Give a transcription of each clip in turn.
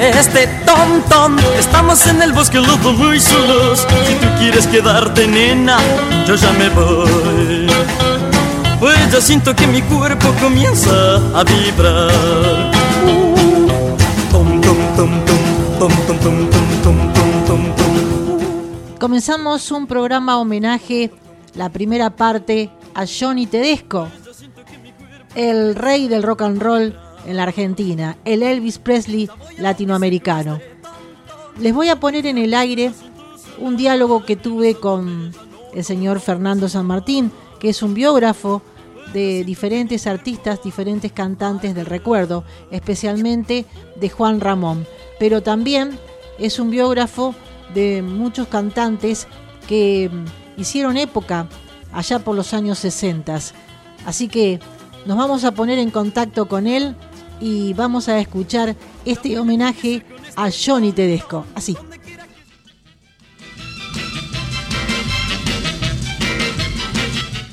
este tom tom. Estamos en el bosque los dos muy solos. Si tú quieres quedarte, nena, yo ya me voy. Pues ya siento que mi cuerpo comienza a vibrar. Tom, tom, tom, tom, tom, tom, tom, tom. Comenzamos un programa homenaje, la primera parte, a Johnny Tedesco, el rey del rock and roll en la Argentina, el Elvis Presley latinoamericano. Les voy a poner en el aire un diálogo que tuve con el señor Fernando San Martín, que es un biógrafo de diferentes artistas, diferentes cantantes del recuerdo, especialmente de Juan Ramón, pero también es un biógrafo de muchos cantantes que hicieron época allá por los años 60. Así que nos vamos a poner en contacto con él y vamos a escuchar este homenaje a Johnny Tedesco. Así.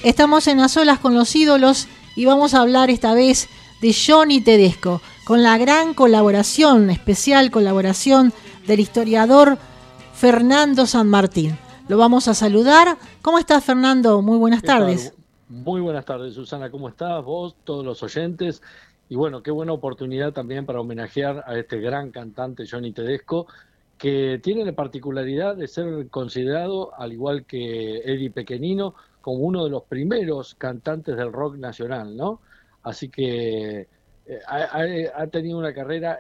Estamos en las olas con los ídolos y vamos a hablar esta vez de Johnny Tedesco, con la gran colaboración, especial colaboración del historiador Fernando San Martín. Lo vamos a saludar. ¿Cómo estás, Fernando? Muy buenas tardes. Muy buenas tardes, Susana. ¿Cómo estás? Vos, todos los oyentes. Y bueno, qué buena oportunidad también para homenajear a este gran cantante Johnny Tedesco, que tiene la particularidad de ser considerado, al igual que Eddie Pequenino, como uno de los primeros cantantes del rock nacional, ¿no? Así que eh, ha, tenido una carrera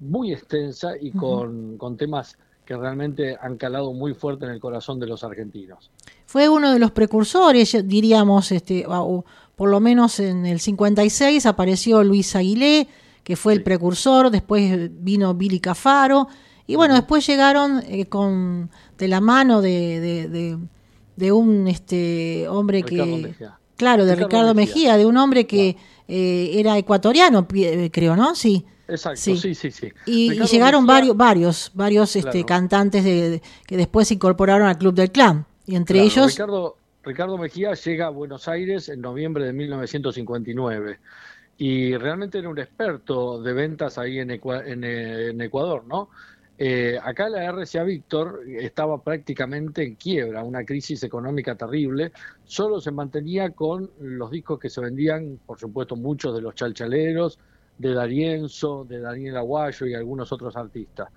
muy extensa y con, con temas que realmente han calado muy fuerte en el corazón de los argentinos. Fue uno de los precursores, diríamos, este, por lo menos en el 56 apareció Luis Aguilé, que fue el precursor, después vino Billy Cafaro, y bueno, después llegaron eh, con de la mano de, de, un este hombre que... Claro, de Ricardo, Mejía. de un hombre que eh, era ecuatoriano, eh, creo, ¿no? Sí. Exacto, sí, sí, sí. Y, llegaron varios, varios, varios este, cantantes de, que después se incorporaron al Club del Clan. Y entre ellos... Ricardo, Ricardo Mejía llega a Buenos Aires en noviembre de 1959 y realmente era un experto de ventas ahí en, en, Ecuador, ¿no? Eh, acá la RCA Víctor estaba prácticamente en quiebra, una crisis económica terrible, solo se mantenía con los discos que se vendían, por supuesto muchos de los chalchaleros, de Darienzo, de Daniel Aguayo y algunos otros artistas.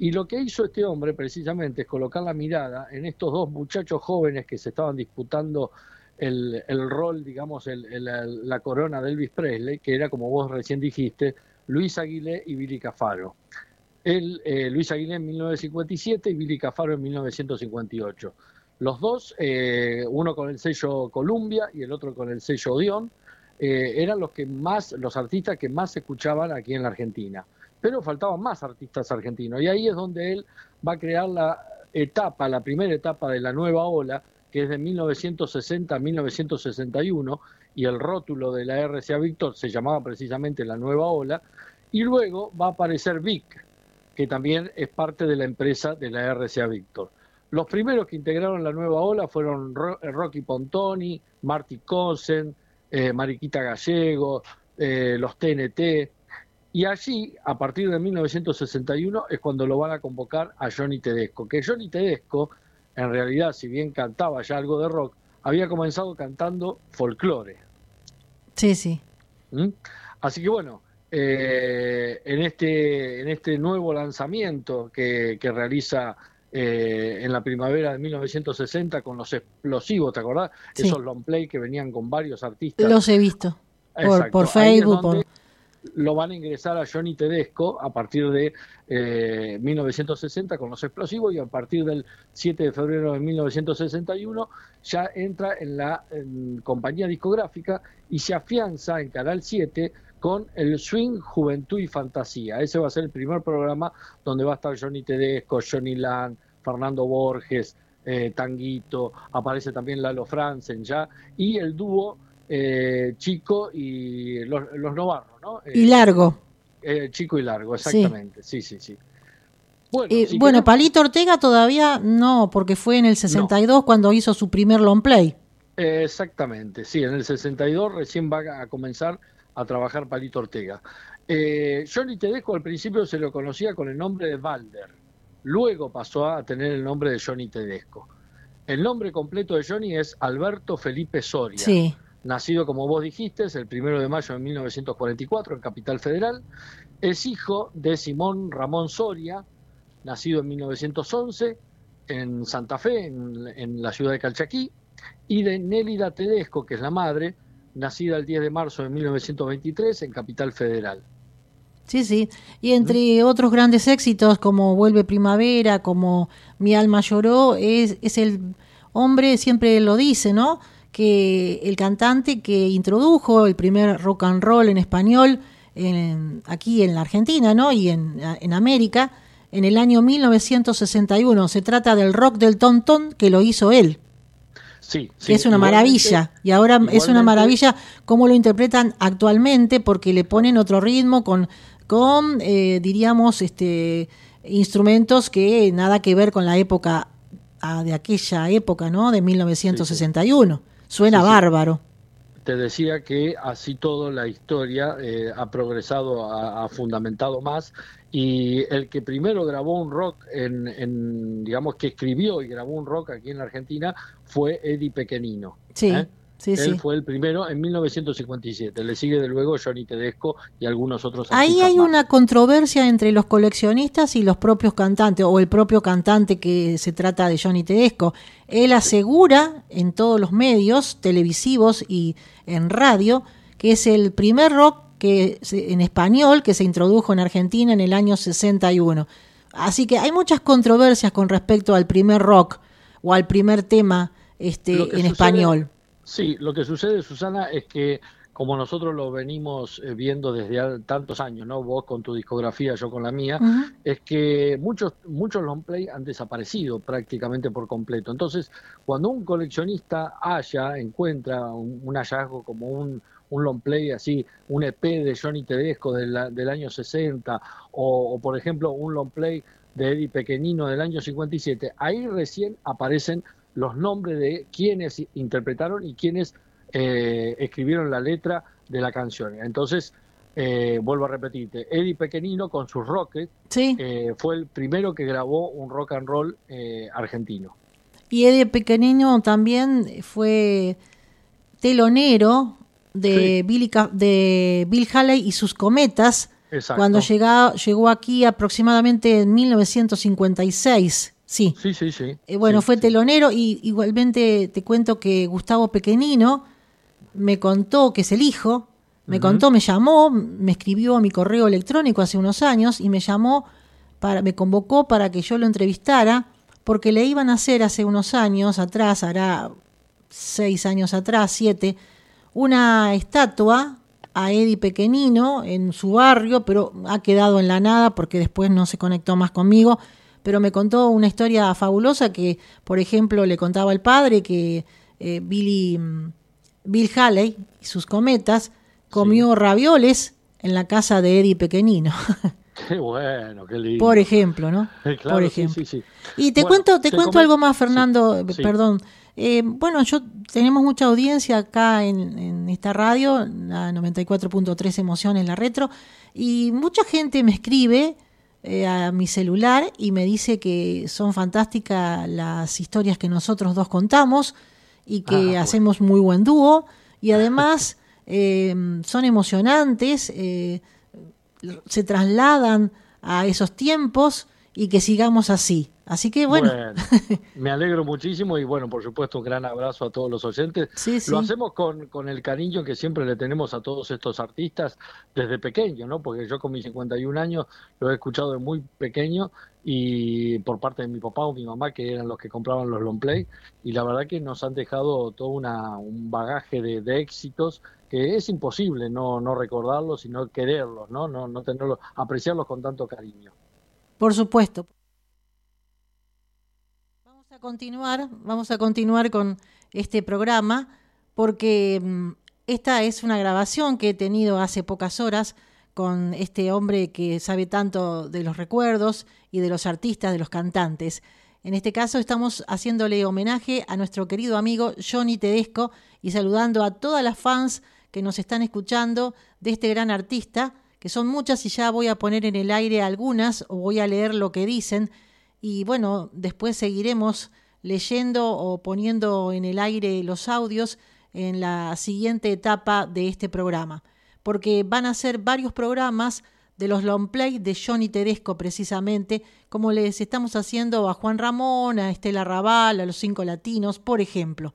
Y lo que hizo este hombre precisamente es colocar la mirada en estos dos muchachos jóvenes que se estaban disputando el, rol, digamos, la corona de Elvis Presley, que era, como vos recién dijiste, Luis Aguilé y Billy Cafaro. El, eh, Luis Aguilé en 1957 y Billy Cafaro en 1958. Los dos, eh, uno con el sello Columbia y el otro con el sello Odeon, eh, eran los que más, los artistas que más escuchaban aquí en la Argentina pero faltaban más artistas argentinos. Y ahí es donde él va a crear la etapa, la primera etapa de la nueva ola, que es de 1960 a 1961, y el rótulo de la RCA Víctor se llamaba precisamente la nueva ola, y luego va a aparecer Vic, que también es parte de la empresa de la RCA Víctor. Los primeros que integraron la nueva ola fueron eh, Rocky Pontoni, Marty Cosen, eh, Mariquita Gallego, eh, los TNT, y allí, a partir de 1961, es cuando lo van a convocar a Johnny Tedesco. Que Johnny Tedesco, en realidad, si bien cantaba ya algo de rock, había comenzado cantando folclore. Sí, sí. ¿Mm? Así que bueno, eh, en, este, en este nuevo lanzamiento que, realiza eh, en la primavera de 1960 con los explosivos, ¿te acordás? Esos long play que venían con varios artistas. Los he visto por, por Facebook lo van a ingresar a Johnny Tedesco a partir de 1960 eh, con los explosivos y a partir del 7 de febrero de 1961 ya entra en la compañía discográfica y se afianza en Canal 7 con el Swing, Juventud y Fantasía. Ese va a ser el primer programa donde va a estar Johnny Tedesco, Johnny Land, Fernando Borges, eh, Tanguito, aparece también Lalo Franzen ya, y el dúo eh, chico y los, los Novarros, ¿no? y largo. Eh, chico y largo, exactamente, sí, sí, sí. Bueno, bueno Palito Ortega todavía no, porque fue en el 62 cuando hizo su primer long play. exactamente, sí, en el 62 recién va a comenzar a trabajar Palito Ortega. Eh, Johnny Tedesco al principio se lo conocía con el nombre de Balder, luego pasó a tener el nombre de Johnny Tedesco. El nombre completo de Johnny es Alberto Felipe Soria. Sí. Nacido, como vos dijiste, el primero de mayo de 1944 en Capital Federal. Es hijo de Simón Ramón Soria, nacido en 1911 en Santa Fe, en, en la ciudad de Calchaquí, y de Nélida Tedesco, que es la madre, nacida el 10 de marzo de 1923 en Capital Federal. Sí, sí. Y entre otros grandes éxitos como Vuelve Primavera, como Mi alma lloró, es, es el hombre, siempre lo dice, ¿no? Que el cantante que introdujo el primer rock and roll en español en, aquí en la Argentina, ¿no? Y en, en América, en el año 1961. Se trata del rock del tontón que lo hizo él. Sí, sí, es una maravilla. Y ahora es una maravilla cómo lo interpretan actualmente porque le ponen otro ritmo con con, eh, diríamos, este, instrumentos que nada que ver con la época ah, de aquella época, ¿no? De 1961. Suena bárbaro. Te decía que así todo la historia eh, ha progresado, ha, fundamentado más y el que primero grabó un rock en, digamos que escribió y grabó un rock aquí en la Argentina fue Eddie Pequenino. Sí. ¿eh? Él fue el primero en 1957. Le sigue de luego Johnny Tedesco y algunos otros. Ahí hay una controversia entre los coleccionistas y los propios cantantes, o el propio cantante que se trata de Johnny Tedesco. Él asegura en todos los medios televisivos y en radio que es el primer rock que en español que se introdujo en Argentina en el año 61. Así que hay muchas controversias con respecto al primer rock o al primer tema este, en español Sí, lo que sucede, Susana, es que como nosotros lo venimos eh, viendo desde tantos años, ¿no? Vos con tu discografía, yo con la mía, es que muchos muchos long play han desaparecido prácticamente por completo. Entonces, cuando un coleccionista haya, encuentra un, hallazgo como un, un long play así, un EP de Johnny Tedesco del, del año 60 o, o, por ejemplo un long play de Eddie Pequeñino del año 57, ahí recién aparecen los nombres de quienes interpretaron y quienes eh, escribieron la letra de la canción. Entonces, eh, vuelvo a repetirte, Eddie Pequenino con sus Rockets eh, fue el primero que grabó un rock and roll argentino. Y Eddie Pequenino también fue telonero de, Billy, de Bill Haley y sus cometas cuando llegó aquí aproximadamente en 1956. Sí. Sí, sí, sí. Eh, bueno, fue telonero y igualmente te cuento que Gustavo Pequeñino me contó que es el hijo, me contó, me llamó, me escribió a mi correo electrónico hace unos años y me llamó, para, me convocó para que yo lo entrevistara porque le iban a hacer hace unos años atrás, hará seis años atrás, siete, una estatua a Eddie Pequeñino en su barrio, pero ha quedado en la nada porque después no se conectó más conmigo pero me contó una historia fabulosa que, por ejemplo, le contaba el padre que eh, Billy, mm, Bill Haley y sus cometas comió ravioles en la casa de Eddie Pequeñino. Qué bueno, qué lindo. Por ejemplo, ¿no? Por ejemplo. y te cuento, te, cuento algo más, Fernando, perdón. Eh, bueno, yo tenemos mucha audiencia acá en, en esta radio, la 94.3 Emociones, la retro, y mucha gente me escribe eh, a mi celular y me dice que son fantásticas las historias que nosotros dos contamos y que ah, hacemos muy buen dúo y además eh, son emocionantes, eh, se trasladan a esos tiempos y que sigamos así. Así que bueno. me alegro muchísimo y bueno, por supuesto, un gran abrazo a todos los oyentes. Lo hacemos con, con, el cariño que siempre le tenemos a todos estos artistas desde pequeño, ¿no? Porque yo con mis 51 años lo he escuchado de muy pequeño y por parte de mi papá o mi mamá, que eran los que compraban los long play, y la verdad que nos han dejado todo una, un bagaje de, de éxitos que es imposible no, no recordarlos, sino quererlos, ¿no? No, no tenerlos, apreciarlos con tanto cariño. Por supuesto continuar, vamos a continuar con este programa porque mm, esta es una grabación que he tenido hace pocas horas con este hombre que sabe tanto de los recuerdos y de los artistas, de los cantantes. En este caso estamos haciéndole homenaje a nuestro querido amigo Johnny Tedesco y saludando a todas las fans que nos están escuchando de este gran artista que son muchas y ya voy a poner en el aire algunas o voy a leer lo que dicen y bueno, después seguiremos leyendo o poniendo en el aire los audios en la siguiente etapa de este programa, porque van a ser varios programas de los long play de Johnny Tedesco precisamente, como les estamos haciendo a Juan Ramón, a Estela Raval, a los cinco latinos, por ejemplo,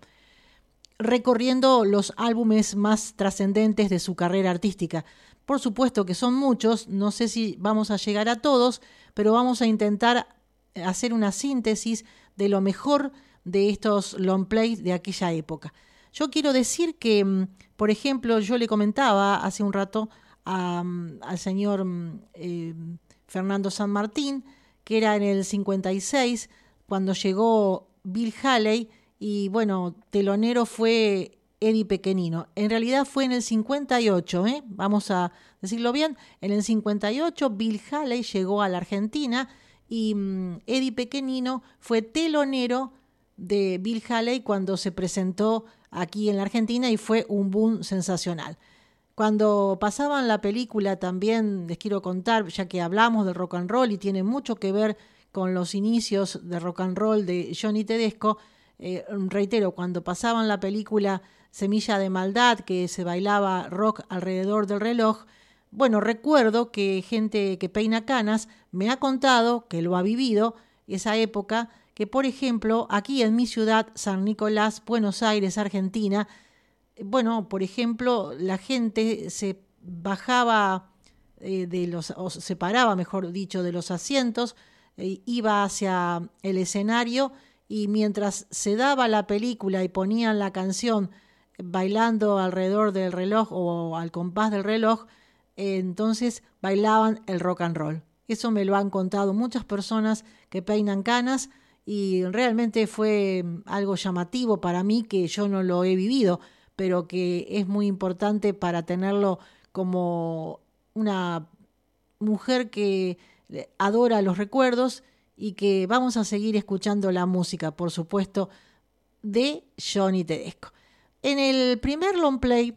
recorriendo los álbumes más trascendentes de su carrera artística. Por supuesto que son muchos, no sé si vamos a llegar a todos, pero vamos a intentar hacer una síntesis de lo mejor de estos long plays de aquella época. Yo quiero decir que, mm, por ejemplo, yo le comentaba hace un rato mm, al señor mm, eh, Fernando San Martín, que era en el 56, cuando llegó Bill Haley, y bueno, telonero fue Eddie Pequenino. En realidad fue en el 58, ¿eh? vamos a decirlo bien, en el 58 Bill Haley llegó a la Argentina y Eddie Pequenino fue telonero de Bill Haley cuando se presentó aquí en la Argentina y fue un boom sensacional. Cuando pasaban la película también les quiero contar, ya que hablamos del rock and roll y tiene mucho que ver con los inicios de rock and roll de Johnny Tedesco, eh, reitero, cuando pasaban la película Semilla de Maldad, que se bailaba rock alrededor del reloj, bueno, recuerdo que gente que peina canas me ha contado que lo ha vivido esa época que, por ejemplo, aquí en mi ciudad, San Nicolás, Buenos Aires, Argentina, bueno, por ejemplo, la gente se bajaba eh, de los, o se paraba, mejor dicho, de los asientos, eh, iba hacia el escenario y mientras se daba la película y ponían la canción bailando alrededor del reloj o al compás del reloj, entonces bailaban el rock and roll. Eso me lo han contado muchas personas que peinan canas y realmente fue mm, algo llamativo para mí que yo no lo he vivido, pero que es muy importante para tenerlo como una mujer que adora los recuerdos y que vamos a seguir escuchando la música, por supuesto, de Johnny Tedesco. En el primer long play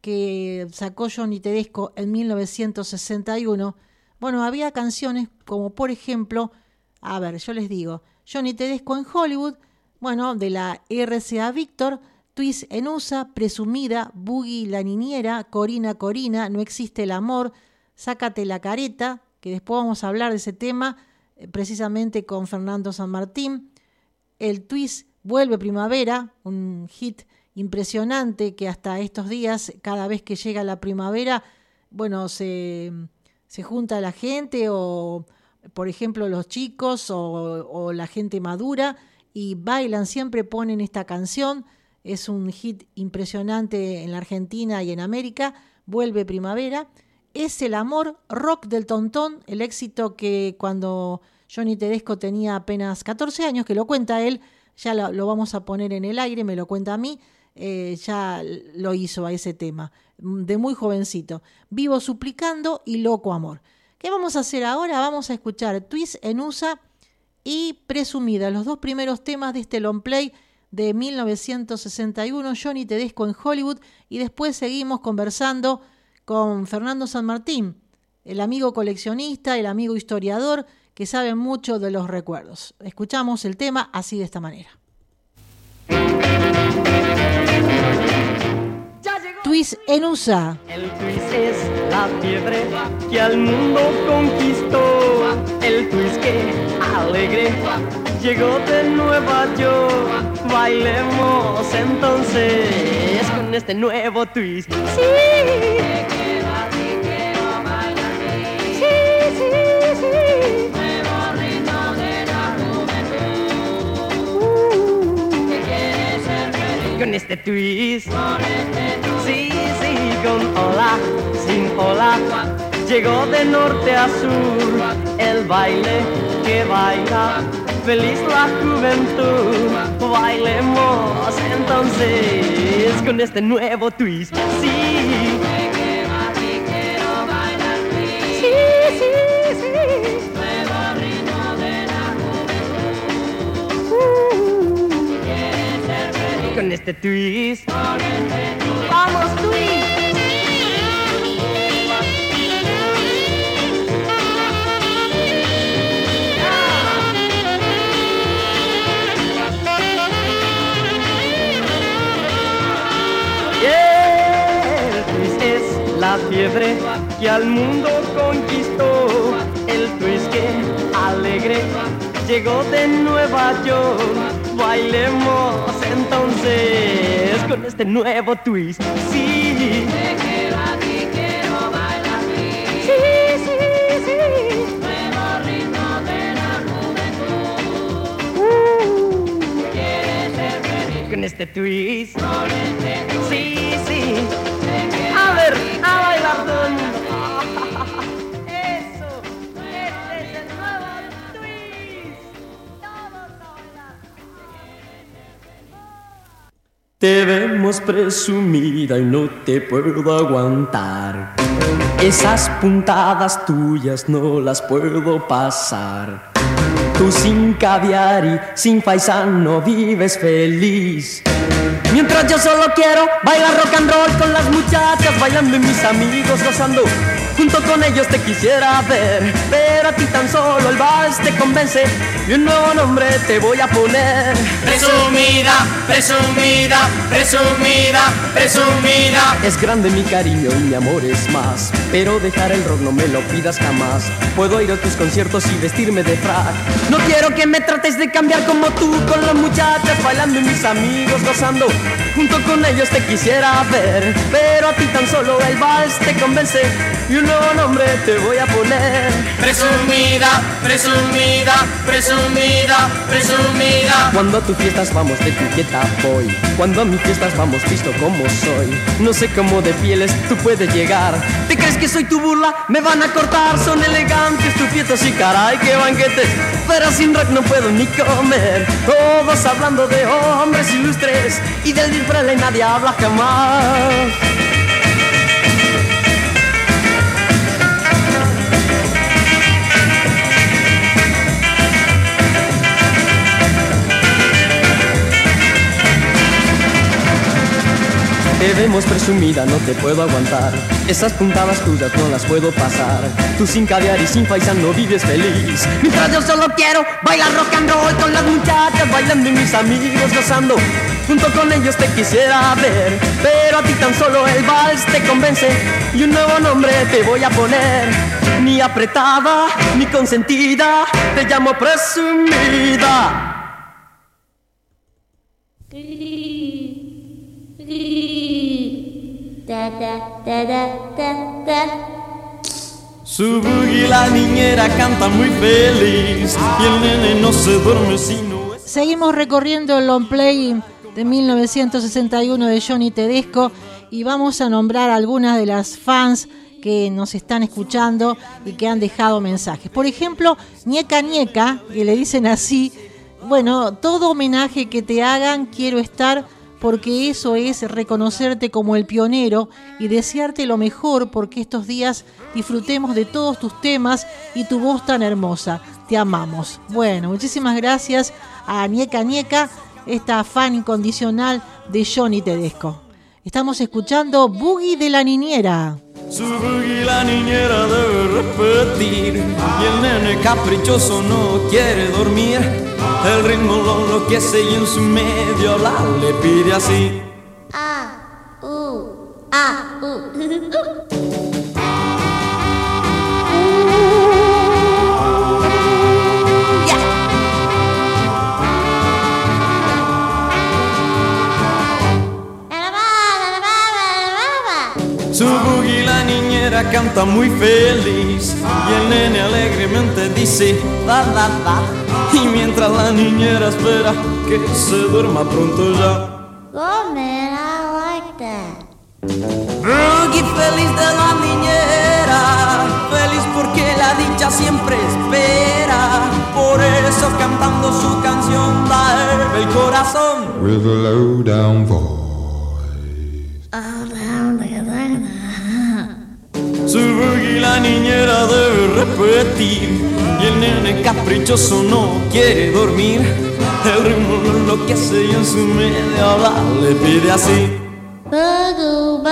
que sacó Johnny Tedesco en 1961, bueno, había canciones como por ejemplo, a ver, yo les digo, Johnny Tedesco en Hollywood, bueno, de la RCA Victor, Twist en USA, Presumida, Boogie la niñera, Corina Corina, No existe el amor, Sácate la careta, que después vamos a hablar de ese tema eh, precisamente con Fernando San Martín. El Twist Vuelve Primavera, un hit impresionante que hasta estos días, cada vez que llega la primavera, bueno, se, se junta la gente o por ejemplo, los chicos o, la gente madura y bailan, siempre ponen esta canción. Es un hit impresionante en la Argentina y en América. Vuelve primavera. Es el amor rock del tontón, el éxito que cuando Johnny Tedesco tenía apenas 14 años, que lo cuenta él, ya lo, vamos a poner en el aire, me lo cuenta a mí, eh, ya lo hizo a ese tema, de muy jovencito. Vivo suplicando y loco amor. ¿Qué vamos a hacer ahora? Vamos a escuchar Twist en USA y Presumida, los dos primeros temas de este long play de 1961, Johnny Tedesco en Hollywood, y después seguimos conversando con Fernando San Martín, el amigo coleccionista, el amigo historiador que sabe mucho de los recuerdos. Escuchamos el tema así de esta manera. El twist es la fiebre que al mundo conquistó. El twist que alegre llegó de Nueva York. Bailemos entonces con este nuevo twist. Sí. Con este twist. Sí, sí, con hola, sin hola. Llegó de norte a sur el baile que baila. Feliz la juventud, bailemos entonces con este nuevo twist. Sí. en este twist. Vamos twist. El twist es la fiebre que al mundo conquistó, el twist que alegre llegó de Nueva York Bailemos entonces con este nuevo twist, sí. Te quiero a ti, quiero bailar Sí, sí, sí. Nuevo ritmo de la juventud. Quieres ser feliz Con este twist. con este twist. Sí, sí. A ver, a bailar Te vemos presumida y no te puedo aguantar. Esas puntadas tuyas no las puedo pasar. Tú sin caviar y sin paisano vives feliz. Mientras yo solo quiero bailar rock and roll con las muchachas, bailando y mis amigos gozando. Junto con ellos te quisiera ver, pero a ti tan solo el vals te convence y un nuevo nombre te voy a poner. Presumida, presumida, presumida, presumida. Es grande mi cariño y mi amor es más, pero dejar el rock no me lo pidas jamás. Puedo ir a tus conciertos y vestirme de frac. No quiero que me trates de cambiar como tú con las muchachas bailando y mis amigos gozando. Junto con ellos te quisiera ver, pero a ti tan solo el vals te convence y un nuevo nombre te voy a poner. Presumida, presumida, presumida, presumida. Cuando a tus fiestas vamos de etiqueta voy. Cuando a mis fiestas vamos visto como soy. No sé cómo de pieles tú puedes llegar. ¿Te crees que soy tu burla? Me van a cortar. Son elegantes tus fiestas y caray qué banquetes. Pero sin rock no puedo ni comer. Todos hablando de hombres ilustres Y del disfraz nadie habla jamás Te vemos presumida, no te puedo aguantar. Esas puntadas tuyas no las puedo pasar. Tú sin caviar y sin paisano vives feliz. Mientras yo solo quiero bailar rock and roll con las muchachas bailando y mis amigos gozando. Junto con ellos te quisiera ver, pero a ti tan solo el vals te convence y un nuevo nombre te voy a poner. Ni apretada, ni consentida, te llamo presumida. Su la niñera canta muy feliz y el nene no se duerme. Seguimos recorriendo el long play de 1961 de Johnny Tedesco y vamos a nombrar algunas de las fans que nos están escuchando y que han dejado mensajes. Por ejemplo, Ñeca Ñeca, que le dicen así, bueno, todo homenaje que te hagan quiero estar porque eso es reconocerte como el pionero y desearte lo mejor porque estos días disfrutemos de todos tus temas y tu voz tan hermosa. Te amamos. Bueno, muchísimas gracias a Ñeca Ñeca, esta fan incondicional de Johnny Tedesco. Estamos escuchando Boogie de la Niñera. Su boogie la niñera debe repetir y el nene caprichoso no quiere dormir. El ritmo lo enloquece y en su medio la le pide así. niñera canta muy feliz y el nene alegremente dice da da da. Y mientras la niñera espera que se duerma pronto ya. Oh man, I like that. Boogie feliz de la niñera, feliz porque la dicha siempre espera. Por eso cantando su canción da el corazón. with a low down voice. Debe repetir y el nene caprichoso no quiere dormir. El ritmo lo enloquece y en su media la le pide así. Bugoo,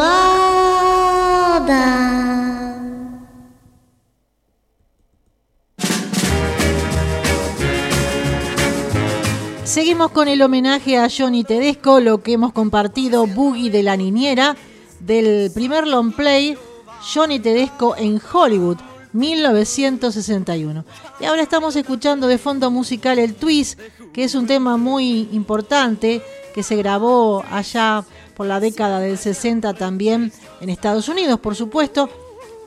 all down. Seguimos con el homenaje a Johnny Tedesco, lo que hemos compartido, Boogie de la Niñera, del primer long play Johnny Tedesco en Hollywood, 1961. Y ahora estamos escuchando de fondo musical el Twist, que es un tema muy importante que se grabó allá por la década del 60 también en Estados Unidos, por supuesto.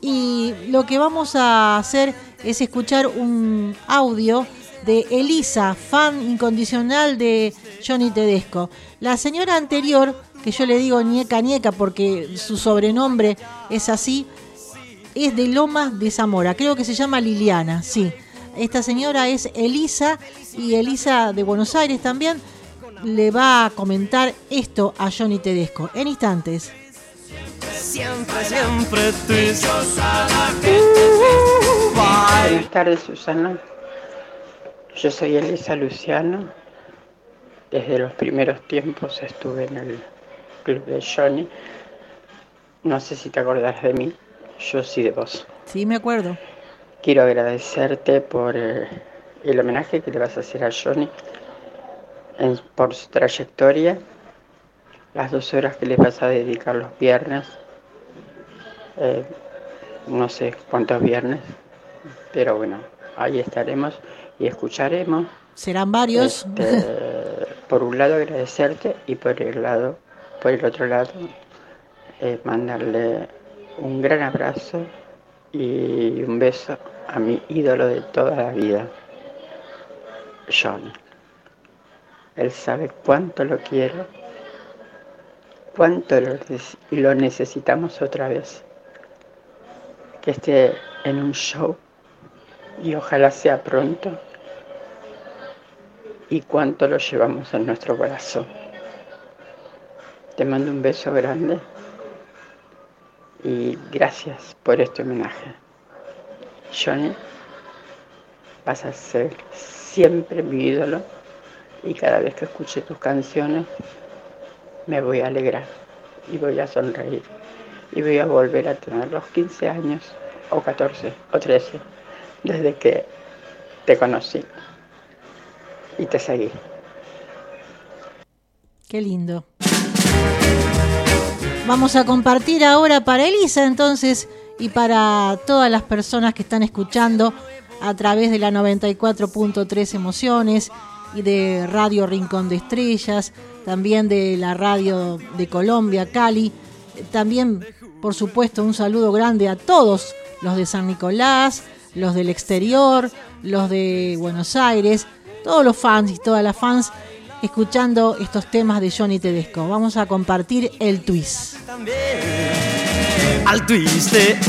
Y lo que vamos a hacer es escuchar un audio de Elisa, fan incondicional de Johnny Tedesco. La señora anterior, que yo le digo Nieca Nieca porque su sobrenombre es así, es de Lomas de Zamora. Creo que se llama Liliana, sí. Esta señora es Elisa y Elisa de Buenos Aires también le va a comentar esto a Johnny Tedesco en instantes. Siempre, siempre twist. Buenas tardes, Susana. Yo soy Elisa Luciano. Desde los primeros tiempos estuve en el club de Johnny. No sé si te acordás de mí, yo sí de vos. Sí, me acuerdo. Quiero agradecerte por eh, el homenaje que le vas a hacer a Johnny en- por su trayectoria, las dos horas que le vas a dedicar los viernes, eh, no sé cuántos viernes, pero bueno, ahí estaremos y escucharemos. Serán varios. Este, por un lado agradecerte y por el lado, por el otro lado, eh, mandarle un gran abrazo y un beso a mi ídolo de toda la vida, Johnny. Él sabe cuánto lo quiero, cuánto lo, lo necesitamos otra vez. Que esté en un show y ojalá sea pronto y cuánto lo llevamos en nuestro corazón. Te mando un beso grande y gracias por este homenaje. Johnny, vas a ser siempre mi ídolo y cada vez que escuche tus canciones me voy a alegrar y voy a sonreír y voy a volver a tener los 15 años o 14 o 13 desde que te conocí y te seguí. Qué lindo. Vamos a compartir ahora para Elisa entonces y para todas las personas que están escuchando a través de la 94.3 Emociones y de Radio Rincón de Estrellas, también de la radio de Colombia, Cali. También, por supuesto, un saludo grande a todos los de San Nicolás, los del exterior, los de Buenos Aires, todos los fans y todas las fans escuchando estos temas de Johnny Tedesco. Vamos a compartir el twist. Al twist de.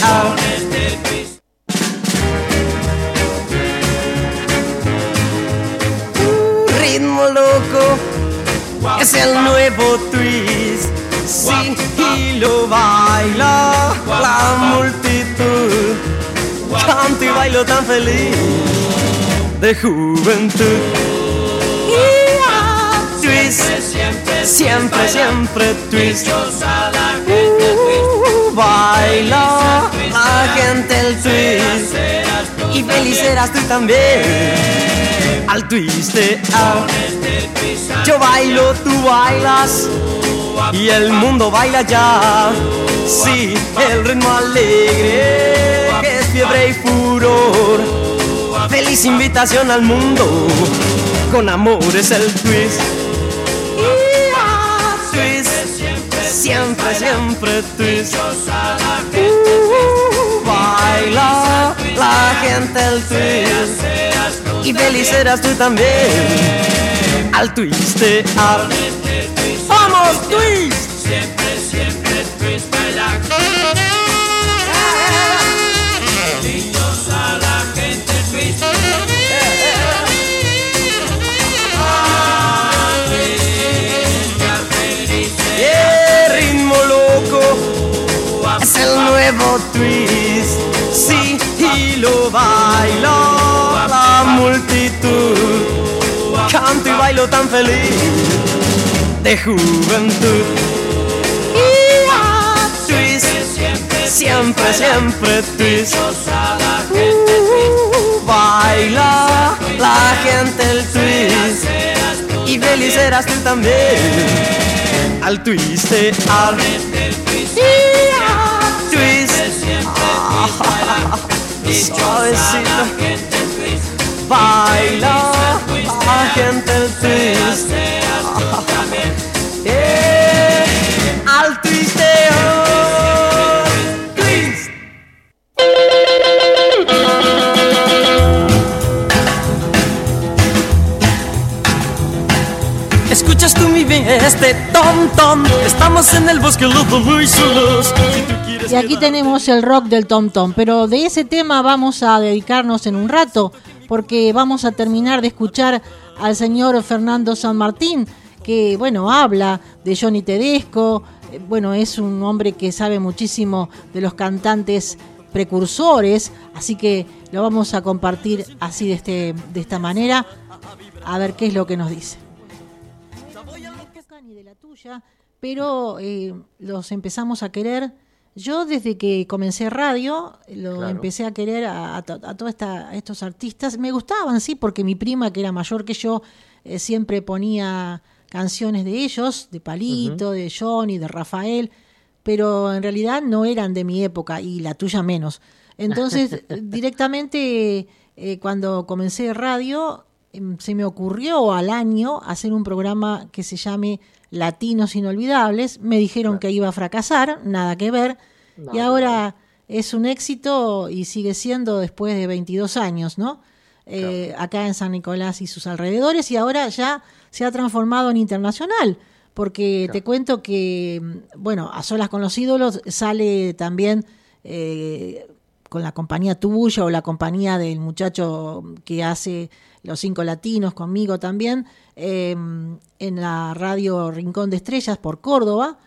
Ritmo loco es el nuevo twist. Sí, y lo baila la multitud. Canto y bailo tan feliz de juventud. Ah, twist, siempre, siempre twist. Uh, baila la gente el twist y feliz serás tú también al twist de out. Yo bailo, tú bailas y el mundo baila ya. Sí, el ritmo alegre que es fiebre y furor. Feliz invitación al mundo, con amor es el twist. Siempre, siempre twist. Uh, baila la gente el twist y feliz serás tú también al twist de bailo tan feliz de juventud. Uh, twist, siempre, siempre, twist. Uh, baila la gente el twist. y feliz serás tú también. Al twiste eh, al twist. Ah. Suavecito, baila agente el twist. Eh, al twisteo. Twist. Escuchas tú mi bien este tom tom. Estamos en el bosque los dos muy solos. Y aquí tenemos el rock del Tom Tom, pero de ese tema vamos a dedicarnos en un rato, porque vamos a terminar de escuchar al señor Fernando San Martín, que bueno, habla de Johnny Tedesco, eh, bueno, es un hombre que sabe muchísimo de los cantantes precursores, así que lo vamos a compartir así de, este, de esta manera, a ver qué es lo que nos dice. pero eh, los empezamos a querer. Yo desde que comencé radio, lo Claro. empecé a querer a, a a todos estos artistas. Me gustaban, sí, porque mi prima, que era mayor que yo, eh, siempre ponía canciones de ellos, de Palito, de Johnny, de Rafael, pero en realidad no eran de mi época y la tuya menos. Entonces, directamente eh, cuando comencé radio, em, se me ocurrió al año hacer un programa que se llame Latinos Inolvidables. Me dijeron que iba a fracasar, nada que ver. Y ahora es un éxito y sigue siendo después de 22 años, ¿no? Eh, Acá en San Nicolás y sus alrededores y ahora ya se ha transformado en internacional. Porque te cuento que, bueno, a solas con los ídolos sale también eh, con la compañía tuya o la compañía del muchacho que hace Los Cinco Latinos conmigo también, eh, en la radio Rincón de Estrellas por Córdoba.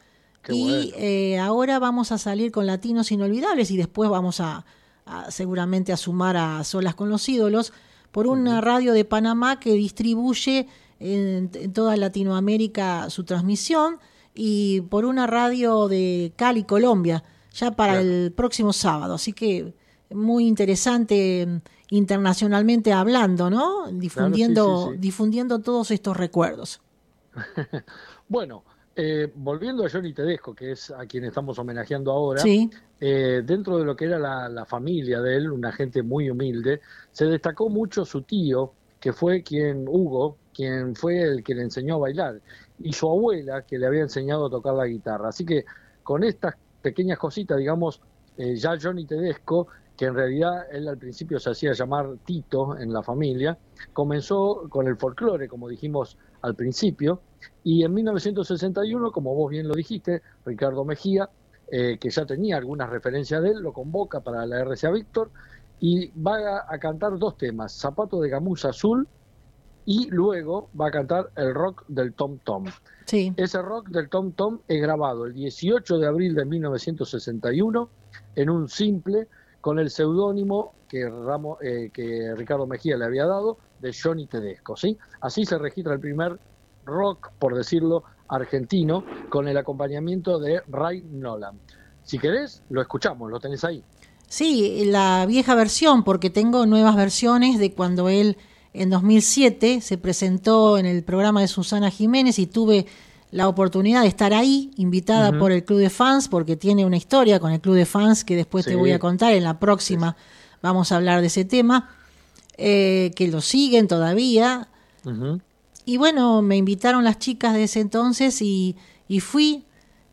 Qué y bueno. eh, ahora vamos a salir con Latinos Inolvidables y después vamos a, a seguramente a sumar a Solas con los Ídolos por una radio de Panamá que distribuye en, en toda Latinoamérica su transmisión y por una radio de Cali, Colombia, ya para Claro. el próximo sábado. Así que muy interesante mm, internacionalmente hablando, ¿no? Difundiendo, sí, sí. difundiendo todos estos recuerdos. Bueno, eh, volviendo a Johnny Tedesco, que es a quien estamos homenajeando ahora, Sí, eh, dentro de lo que era la, la familia de él, una gente muy humilde, se destacó mucho su tío, que fue quien, Hugo, quien fue el que le enseñó a bailar, y su abuela, que le había enseñado a tocar la guitarra. Así que con estas pequeñas cositas, digamos, eh, ya Johnny Tedesco, que en realidad él al principio se hacía llamar Tito en la familia, comenzó con el folclore, como dijimos al principio, y en 1961, como vos bien lo dijiste, Ricardo Mejía, eh, que ya tenía algunas referencias de él, lo convoca para la RCA Víctor y va a, a cantar dos temas, Zapato de Gamuza Azul y luego va a cantar el rock del Tom Tom. sí. Ese rock del Tom Tom es grabado el 18 de abril de 1961 en un simple con el seudónimo que, Ramo- eh, que Ricardo Mejía le había dado de Johnny Tedesco. ¿sí? Así se registra el primer rock, por decirlo, argentino con el acompañamiento de Ray Nolan. Si querés, lo escuchamos, lo tenés ahí. Sí, la vieja versión, porque tengo nuevas versiones de cuando él en 2007 se presentó en el programa de Susana Jiménez y tuve la oportunidad de estar ahí, invitada por el Club de Fans, porque tiene una historia con el Club de Fans que después te voy a contar. En la próxima vamos a hablar de ese tema, eh, que lo siguen todavía. Y bueno, me invitaron las chicas de ese entonces y, y fui.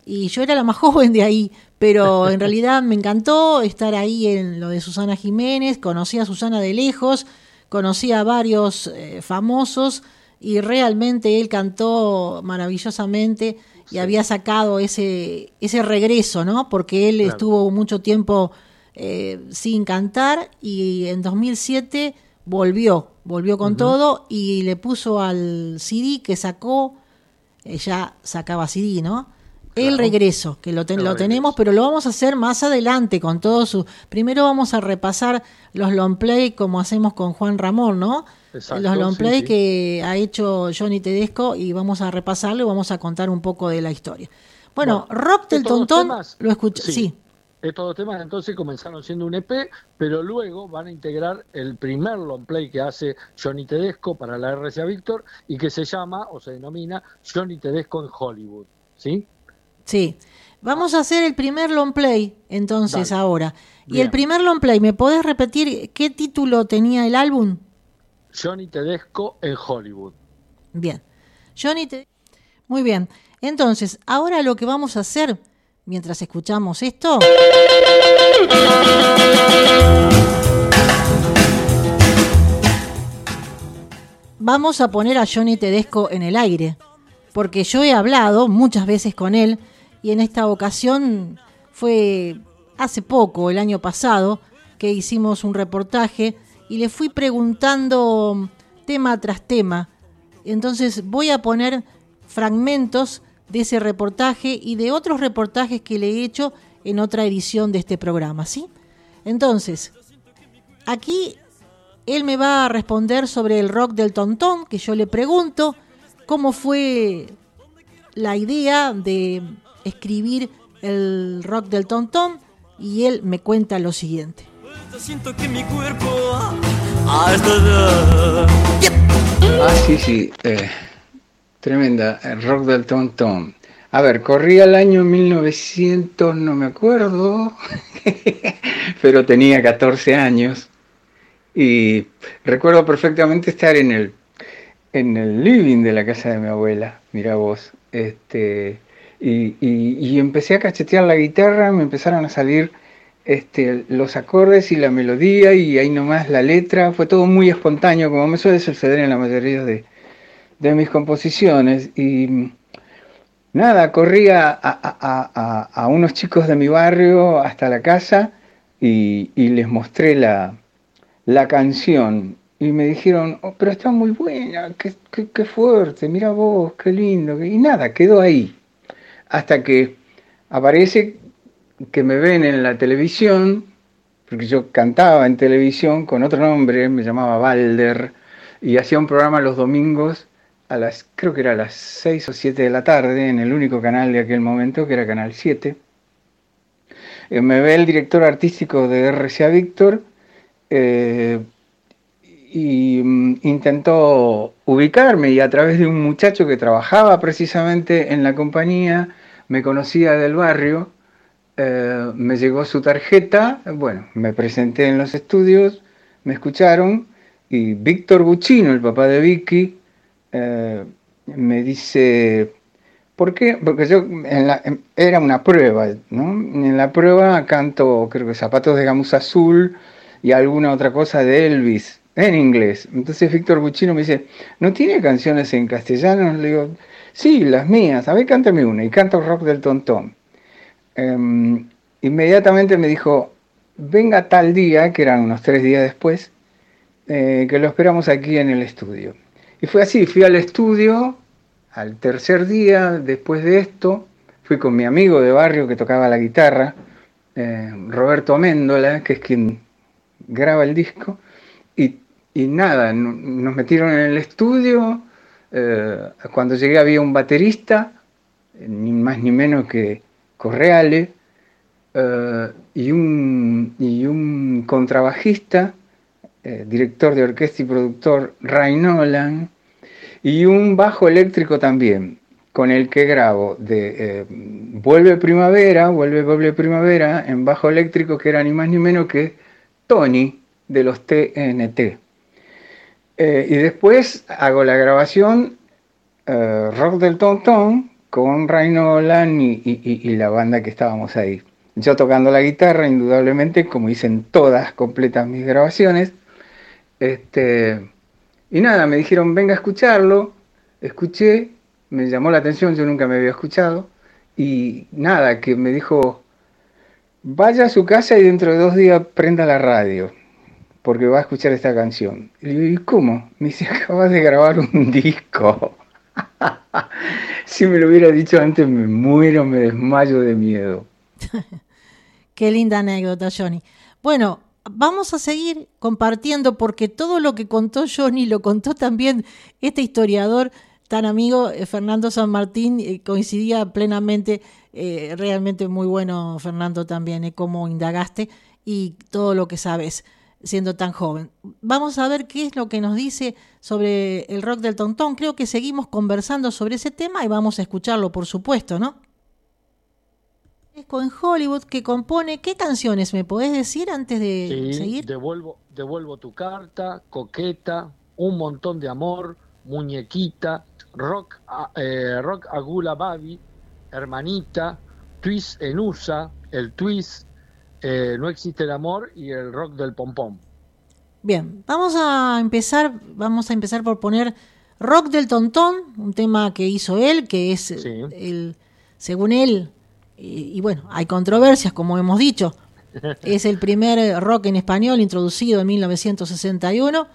Y yo era la más joven de ahí, pero en realidad me encantó estar ahí en lo de Susana Jiménez. Conocí a Susana de lejos, conocí a varios eh, famosos y realmente él cantó maravillosamente y había sacado ese, ese regreso, ¿no? Porque él Claro. estuvo mucho tiempo eh, sin cantar y en 2007 volvió, volvió con todo y le puso al CD que sacó, eh, ya sacaba CD, ¿no? El regreso, que lo, ten- lo tenemos, pero lo vamos a hacer más adelante con todo su... Primero vamos a repasar los long play como hacemos con Juan Ramón, ¿no? Exacto, los long play sí. que ha hecho Johnny Tedesco y vamos a repasarlo y vamos a contar un poco de la historia. Bueno, Bueno, Rock del Tontón temas- lo escuché, sí. sí. Estos dos temas entonces comenzaron siendo un EP, pero luego van a integrar el primer long play que hace Johnny Tedesco para la RCA Víctor y que se llama o se denomina Johnny Tedesco en Hollywood. ¿sí? Sí. Vamos a hacer el primer long play entonces Dale. ahora. Y el primer long play, ¿me podés repetir qué título tenía el álbum? Johnny Tedesco en Hollywood. Bien. Johnny te... Muy bien. Entonces, ahora lo que vamos a hacer, mientras escuchamos esto... Vamos a poner a Johnny Tedesco en el aire, porque yo he hablado muchas veces con él y en esta ocasión fue hace poco, el año pasado, que hicimos un reportaje y le fui preguntando tema tras tema. Entonces voy a poner fragmentos de ese reportaje y de otros reportajes que le he hecho en otra edición de este programa, ¿sí? Entonces, aquí él me va a responder sobre el rock del tontón, que yo le pregunto cómo fue la idea de escribir el rock del tontón y él me cuenta lo siguiente. Yo siento que mi cuerpo ah, Ah, sí, sí. eh, tremenda. El rock del Tom Tom. A ver, corría el año 1900, no me acuerdo, pero tenía 14 años. Y recuerdo perfectamente estar en el, en el living de la casa de mi abuela, mira vos. Este, y, empecé a cachetear la guitarra, me empezaron a salir este, los acordes y la melodía y ahí nomás la letra, fue todo muy espontáneo, como me suele suceder en la mayoría de, mis composiciones. Y nada, corría a, unos chicos de mi barrio hasta la casa y, les mostré la, la canción. Y me dijeron, "Oh, pero está muy buena, qué, qué- qué fuerte, mira vos, qué lindo. Y nada, quedó ahí. Hasta que aparece que me ven en la televisión, porque yo cantaba en televisión con otro nombre, me llamaba Balder, y hacía un programa los domingos a las, creo que era a las 6 o 7 de la tarde, en el único canal de aquel momento, que era Canal 7. Eh, me ve el director artístico de RCA Víctor eh, y mm, intentó ubicarme y a través de un muchacho que trabajaba precisamente en la compañía, me conocía del barrio, eh, me llegó su tarjeta, bueno, me presenté en los estudios, me escucharon y Víctor Buchino, el papá de Vicky, eh, me dice, ¿por qué? Porque yo, era una prueba, ¿no? En la prueba canto, creo que Zapatos de Gamuza Azul y alguna otra cosa de Elvis, en inglés. Entonces Víctor Buchino me dice, ¿no tiene canciones en castellano? Le digo, sí, las mías, a ver, cántame una, y canto rock del tontón. Em, inmediatamente me dijo, venga tal día, que eran unos tres días después, eh, que lo esperamos aquí en el estudio. Y fue así, fui al estudio al tercer día después de esto, fui con mi amigo de barrio que tocaba la guitarra, eh, Roberto Améndola, que es quien graba el disco, y, nada, no- nos metieron en el estudio, eh, cuando llegué había un baterista, ni más ni menos que Correale, eh, y, un, y un contrabajista, eh, director de orquesta y productor Ray Nolan, y un bajo eléctrico también, con el que grabo de Vuelve Primavera, Vuelve, Vuelve Primavera, en bajo eléctrico, que era ni más ni menos que Tony de los TNT. Eh, y después hago la grabación eh, Rock del Tontón con Ray Nolan y, y- la banda que estábamos ahí. Yo tocando la guitarra, indudablemente, como hice en todas completas mis grabaciones. Este, y nada, me dijeron, venga a escucharlo. Escuché, me llamó la atención, yo nunca me había escuchado. Y nada, que me dijo, vaya a su casa y dentro de dos días prenda la radio, porque va a escuchar esta canción. Y le digo, ¿y cómo? Me dice, acabas de grabar un disco. si me lo hubiera dicho antes, me muero, me desmayo de miedo. Qué linda anécdota, Johnny. Bueno, vamos a seguir compartiendo porque todo lo que contó Johnny lo contó también este historiador tan amigo eh, Fernando San Martín, eh, coincidía plenamente, eh, realmente muy bueno Fernando también, eh, cómo indagaste y todo lo que sabes siendo tan joven. Vamos a ver qué es lo que nos dice sobre el rock del tontón. Creo que seguimos conversando sobre ese tema y vamos a escucharlo, por supuesto, ¿no? En Hollywood que compone, ¿qué canciones me podés decir antes de Sí, seguir? devuelvo, devuelvo tu carta, coqueta, un montón de amor, muñequita, rock, eh, rock agula babi, hermanita, twist en USA, el twist, eh, no existe el amor y el rock del pompón. Bien, vamos a empezar, vamos a empezar por poner Rock del Tontón, un tema que hizo él, que es eh, el, según él, y, y bueno, hay controversias, como hemos dicho, es el primer rock en español introducido en 1961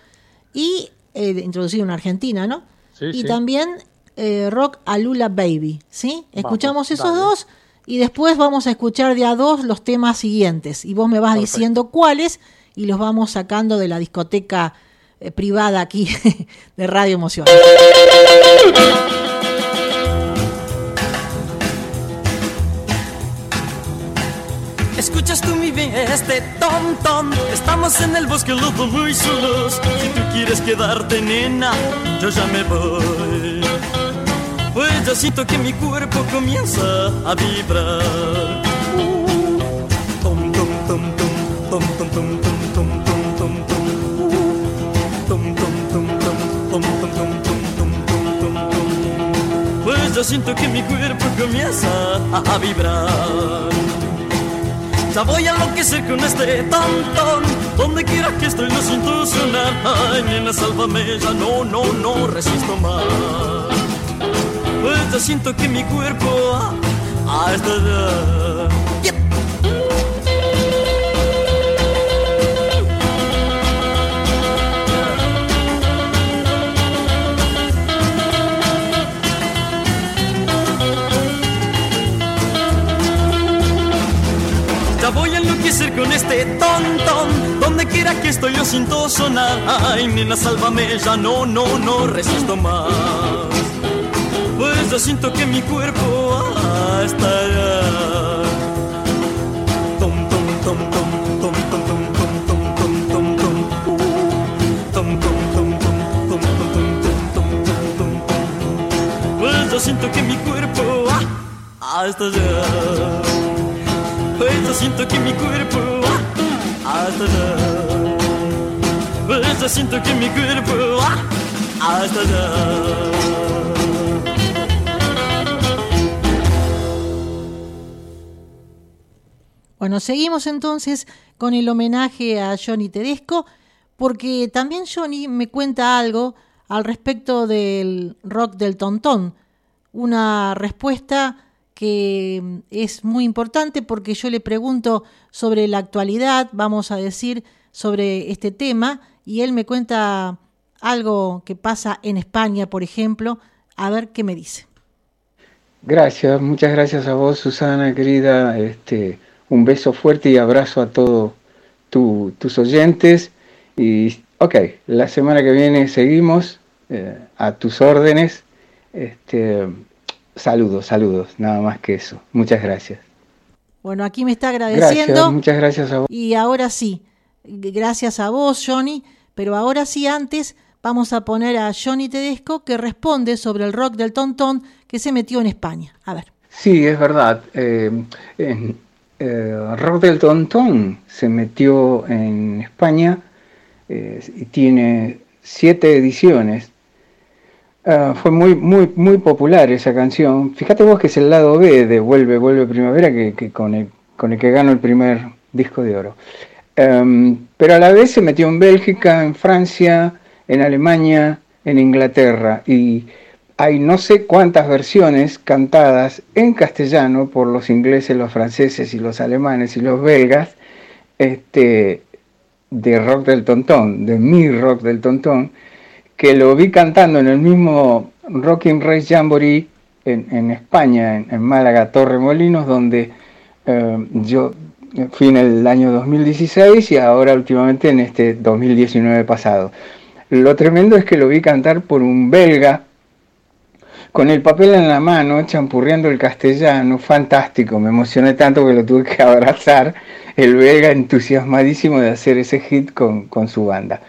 y eh, introducido en Argentina, ¿no? Sí, y sí. también eh, Rock Alula Baby, ¿sí? Escuchamos Vamos, esos dale. dos y después vamos a escuchar de a dos los temas siguientes y vos me vas Perfecto. diciendo cuáles y los vamos sacando de la discoteca eh, privada aquí de Radio Emoción. Escuchas tú mi bien este tom tom Estamos en el bosque los dos muy solos Si tú quieres quedarte nena Yo ya me voy Pues ya siento que mi cuerpo comienza a vibrar Tom tom tom tom tom tom tom tom tom tom tom tom Pues ya siento que mi cuerpo comienza a, vibrar ya voy a enloquecer con este tantón Donde quiera que estoy lo siento sonar Ay, nena, sálvame, ya no, no, no resisto más Pues ya siento que mi cuerpo está ya. Ya voy a enloquecer con este tontón Donde quiera que estoy yo siento sonar. Ay, nena, sálvame, ya no, no, no resisto más Pues ya siento que mi cuerpo ah, está ya Tom, tom, tom, tom, tom, tom, tom, tom, tom, tom, tom, tom. Tom, tom, tom, tom, tom, tom, tom, tom, tom. Pues ya siento que mi cuerpo ah, ah, está ya pues yo siento que mi cuerpo ah, hasta allá. Pues yo siento que mi cuerpo ah, hasta allá. Bueno, seguimos entonces con el homenaje a Johnny Tedesco, porque también Johnny me cuenta algo al respecto del rock del tontón. Una respuesta que es muy importante porque yo le pregunto sobre la actualidad, vamos a decir, sobre este tema, y él me cuenta algo que pasa en España, por ejemplo, a ver qué me dice. Gracias, muchas gracias a vos, Susana, querida. Este, un beso fuerte y abrazo a todos tu- tus oyentes. Y, ok, la semana que viene seguimos eh, a tus órdenes. Este, saludos, saludos, nada más que eso. Muchas gracias. Bueno, aquí me está agradeciendo. Gracias, muchas gracias a vos. Y ahora sí, gracias a vos, Johnny, pero ahora sí, antes vamos a poner a Johnny Tedesco que responde sobre el rock del tontón que se metió en España. A ver. Sí, es verdad. Eh, eh, Rock del Tontón se metió en España eh, y tiene siete ediciones. Ah, fue muy, muy, muy popular esa canción. Fíjate vos que es el lado B de Vuelve, Vuelve Primavera, que, que con, el, con el que ganó el primer disco de oro. Em, pero a la vez se metió en Bélgica, en Francia, en Alemania, en Inglaterra. Y hay no sé cuántas versiones cantadas en castellano por los ingleses, los franceses y los alemanes y los belgas este, de rock del tontón, de mi rock del tontón, que lo vi cantando en el mismo Rocking Race Jamboree en, España, en, en Málaga, Torremolinos, donde eh, yo fui en el año 2016 y ahora últimamente en este 2019 pasado. Lo tremendo es que lo vi cantar por un belga con el papel en la mano, champurreando el castellano, fantástico, me emocioné tanto que lo tuve que abrazar, el belga entusiasmadísimo de hacer ese hit con, con su banda.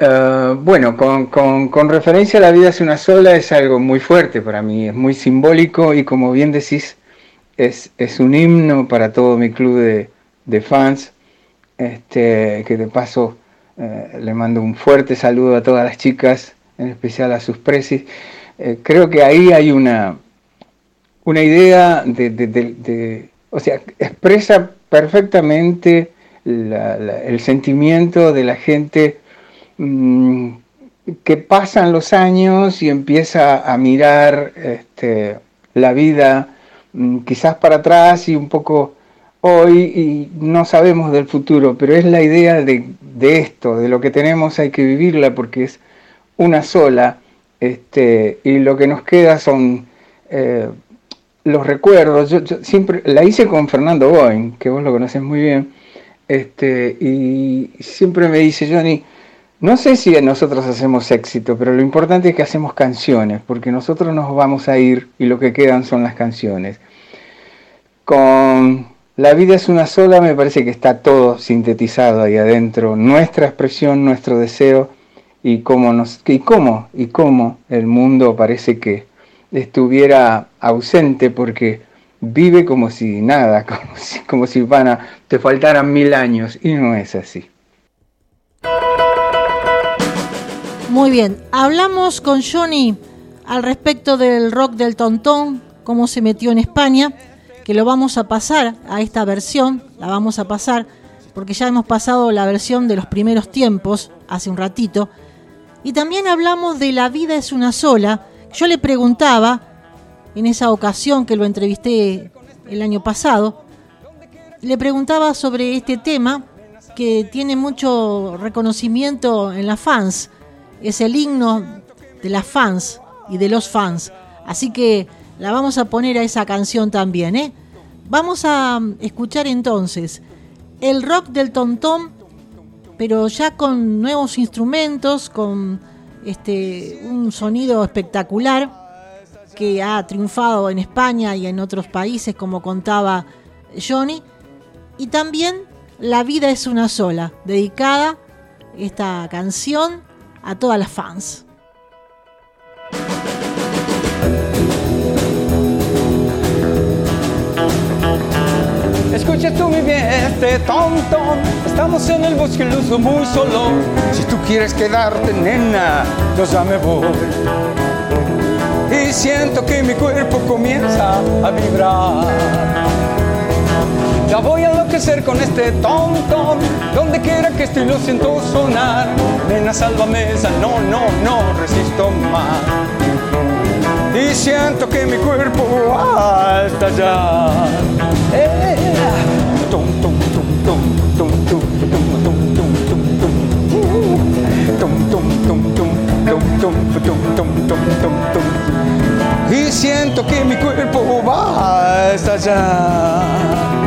Uh, bueno, con, con, con, referencia a la vida es una sola es algo muy fuerte para mí, es muy simbólico y como bien decís, es, es un himno para todo mi club de, de fans, este, que de paso eh, le mando un fuerte saludo a todas las chicas, en especial a sus presis. Eh, creo que ahí hay una, una idea de, de- o sea, expresa perfectamente el sentimiento de la gente mm, que pasan los años y empieza a mirar este, la vida mm, quizás para atrás y un poco hoy y no sabemos del futuro, pero es la idea de, de esto, de lo que tenemos hay que vivirla porque es una sola este, y lo que nos queda son eh, los recuerdos. Yo, yo siempre la hice con Fernando Boeing, que vos lo conoces muy bien, este, y siempre me dice Johnny, no sé si nosotros hacemos éxito, pero lo importante es que hacemos canciones, porque nosotros nos vamos a ir y lo que quedan son las canciones. Con La vida es una sola me parece que está todo sintetizado ahí adentro, nuestra expresión, nuestro deseo y cómo nos y cómo y cómo el mundo parece que estuviera ausente porque vive como si nada, como si, van a, te faltaran mil años y no es así. Muy bien, hablamos con Johnny al respecto del rock del tontón, cómo se metió en España, que lo vamos a pasar a esta versión, la vamos a pasar, porque ya hemos pasado la versión de los primeros tiempos, hace un ratito, y también hablamos de La vida es una sola. Yo le preguntaba, en esa ocasión que lo entrevisté el año pasado, le preguntaba sobre este tema que tiene mucho reconocimiento en las fans. Es el himno de las fans y de los fans. Así que la vamos a poner a esa canción también. ¿eh? Vamos a escuchar entonces el rock del tontón, pero ya con nuevos instrumentos, con este, un sonido espectacular que ha triunfado en España y en otros países, como contaba Johnny. Y también La vida es una sola, dedicada esta canción a todas las fans. Escucha tú mi bien este tontón Estamos en el bosque luso muy solo Si tú quieres quedarte nena Yo ya me voy. Y siento que mi cuerpo comienza a vibrar. Ya voy a enloquecer con este tontón Donde quiera que esté lo siento sonar. Nena sálvame esa no, no, no resisto más y siento que mi cuerpo va a estallar. Y siento que mi cuerpo va a estallar.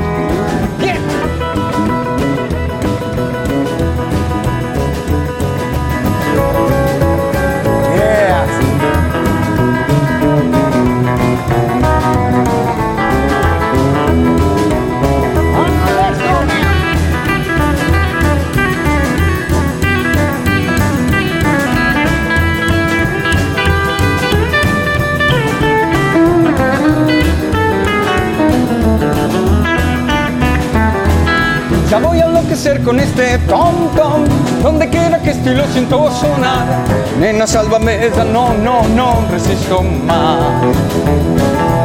Ya voy a enloquecer con este tom tom Donde quiera que esté lo siento sonar Nena, sálvame esa, no, no, no resisto más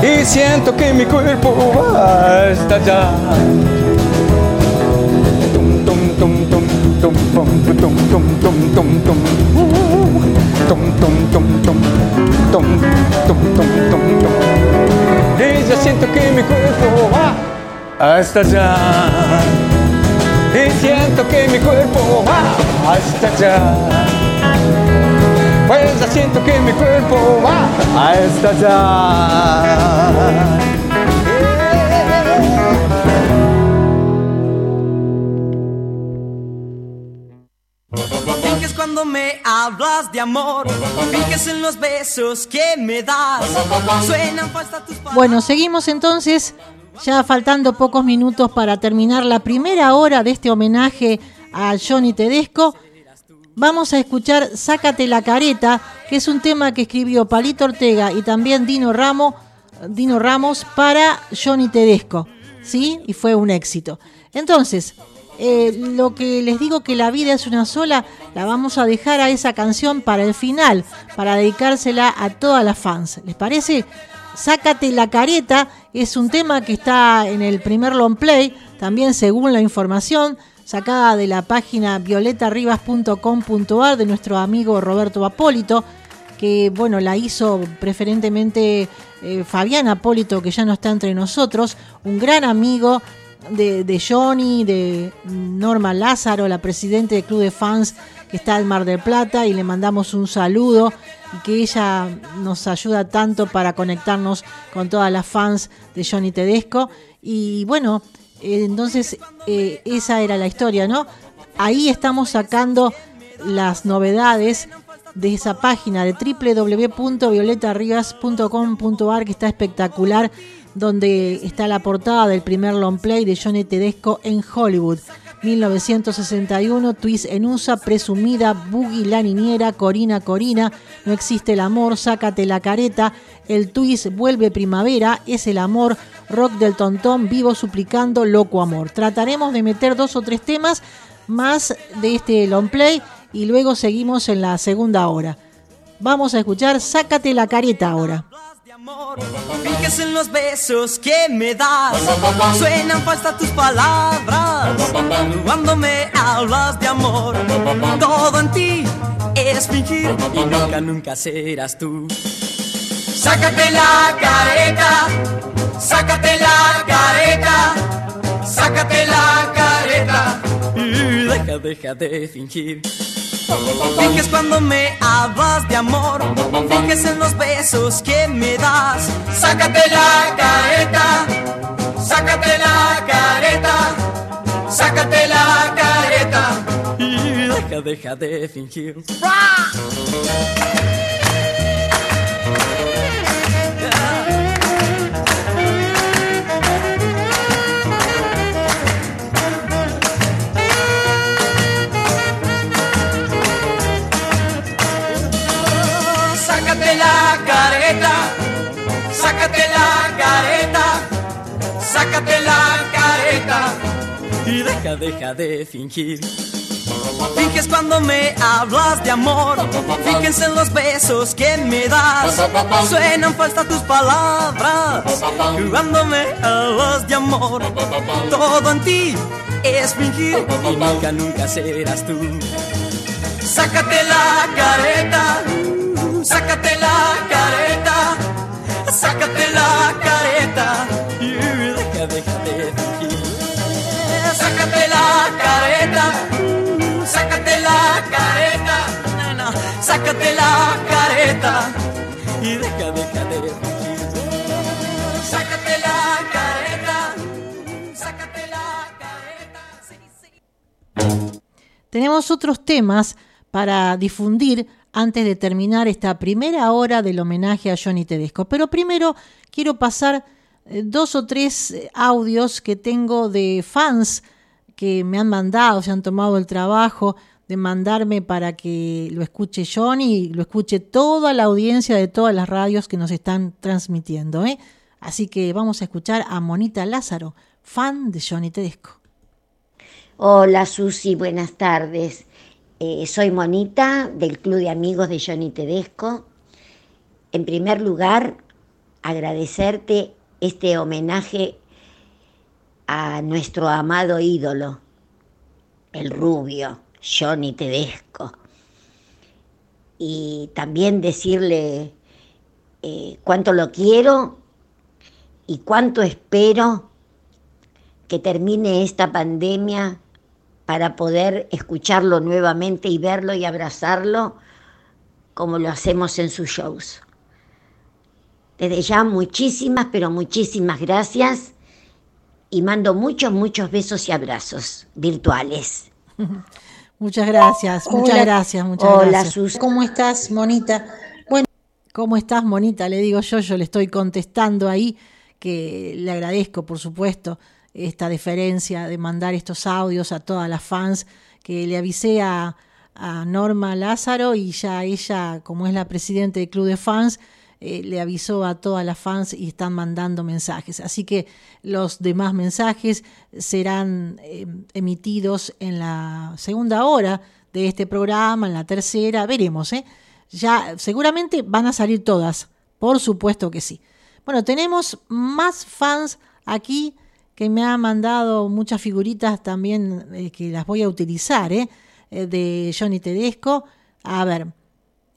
Y siento que mi cuerpo va a estallar Tum, tum, tum, tum, tum, tum. Uh, tum, tum, tum, tum, tum, tum, tum, tum, tum. Y ya siento que mi cuerpo va a estallar y siento que mi cuerpo va a estallar. Pues ya siento que mi cuerpo va a estallar. Finges cuando me hablas de amor, finges en los besos que me das. Suenan falsas tus Bueno, seguimos entonces, ya faltando pocos minutos para terminar la primera hora de este homenaje a Johnny Tedesco. Vamos a escuchar Sácate la careta, que es un tema que escribió Palito Ortega y también Dino Ramo Dino Ramos para Johnny Tedesco, ¿sí? Y fue un éxito. Entonces, eh, lo que les digo que la vida es una sola, la vamos a dejar a esa canción para el final, para dedicársela a todas las fans. ¿Les parece? Sácate la careta es un tema que está en el primer long play, también según la información sacada de la página violetarribas.com.ar de nuestro amigo Roberto Apólito, que bueno, la hizo preferentemente eh, Fabián Apólito, que ya no está entre nosotros, un gran amigo de, Johnny, de Norma Lázaro, la presidente del Club de Fans que está en Mar del Plata, y le mandamos un saludo y que ella nos ayuda tanto para conectarnos con todas las fans de Johnny Tedesco. Y bueno, entonces eh, esa era la historia, ¿no? Ahí estamos sacando las novedades de esa página de www.violetarribas.com.ar que está espectacular, donde está la portada del primer long play de Johnny Tedesco en Hollywood. 1961, Twist en USA, presumida, Boogie la niñera, Corina Corina, no existe el amor, sácate la careta, el Twist vuelve primavera, es el amor, rock del tontón, vivo suplicando, loco amor. Trataremos de meter dos o tres temas más de este long play y luego seguimos en la segunda hora. Vamos a escuchar Sácate la careta ahora. Fíjese en los besos que me das. Suenan falsas tus palabras. Cuando me hablas de amor, todo en ti es fingir y nunca, nunca serás tú. Sácate la careta, sácate la careta, sácate la careta. Deja, deja de fingir. Finges cuando me hablas de amor, finges en los besos que me das. Sácate la careta, sácate la careta, sácate la careta. Y deja, deja de fingir. Sácate la careta y deja, deja de fingir. Finges cuando me hablas de amor, fíjense en los besos que me das. Suenan falsas tus palabras, cuando me hablas de amor. Todo en ti es fingir y nunca, nunca serás tú. Sácate la careta, sácate la careta, sácate y de fingir. Sácate la careta, sácate la careta. Tenemos otros temas para difundir antes de terminar esta primera hora del homenaje a Johnny Tedesco. Pero primero quiero pasar eh, dos o tres eh, audios que tengo de fans que me han mandado, se han tomado el trabajo de mandarme para que lo escuche Johnny y lo escuche toda la audiencia de todas las radios que nos están transmitiendo. ¿eh? Así que vamos a escuchar a Monita Lázaro, fan de Johnny Tedesco. Hola Susi, buenas tardes. Eh, soy Monita del Club de Amigos de Johnny Tedesco. En primer lugar, agradecerte este homenaje a nuestro amado ídolo, el rubio Johnny Tedesco. Y también decirle eh, cuánto lo quiero y cuánto espero que termine esta pandemia para poder escucharlo nuevamente y verlo y abrazarlo como lo hacemos en sus shows. Desde ya muchísimas, pero muchísimas gracias y mando muchos, muchos besos y abrazos virtuales. Muchas gracias, muchas Hola. gracias, muchas Hola, gracias. Sus. ¿Cómo estás, Monita? Bueno, ¿cómo estás, Monita? Le digo yo, yo le estoy contestando ahí, que le agradezco, por supuesto, esta deferencia de mandar estos audios a todas las fans, que le avisé a, a Norma Lázaro y ya ella, como es la presidenta del club de fans, eh, le avisó a todas las fans y están mandando mensajes. Así que los demás mensajes serán eh, emitidos en la segunda hora de este programa, en la tercera, veremos, ¿eh? Ya seguramente van a salir todas, por supuesto que sí. Bueno, tenemos más fans aquí que me han mandado muchas figuritas también eh, que las voy a utilizar, ¿eh? De Johnny Tedesco. A ver,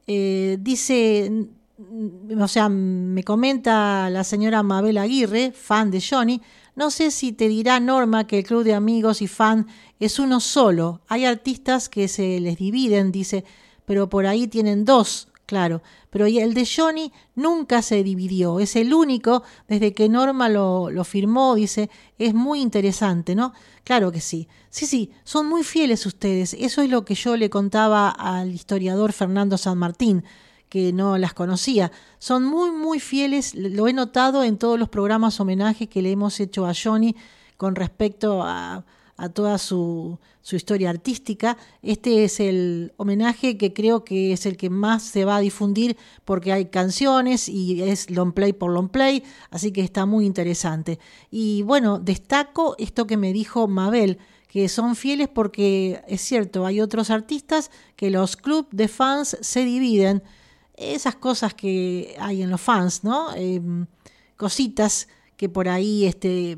dice, o sea, me comenta la señora Mabel Aguirre, fan de Johnny, no sé si te dirá Norma que el club de amigos y fan es uno solo. Hay artistas que se les dividen, dice, pero por ahí tienen dos, claro. Pero el de Johnny nunca se dividió, es el único, desde que Norma lo, lo firmó, dice, es muy interesante, ¿no? Claro que sí. Sí, sí, son muy fieles ustedes. Eso es lo que yo le contaba al historiador Fernando San Martín que no las conocía. Son muy, muy fieles, lo he notado en todos los programas homenajes que le hemos hecho a Johnny con respecto a, a toda su, su, historia artística. Este es el homenaje que creo que es el que más se va a difundir porque hay canciones y es long play por long play, así que está muy interesante. Y bueno, destaco esto que me dijo Mabel que son fieles porque es cierto, hay otros artistas que los clubes de fans se dividen esas cosas que hay en los fans, ¿no? Eh, cositas que por ahí este,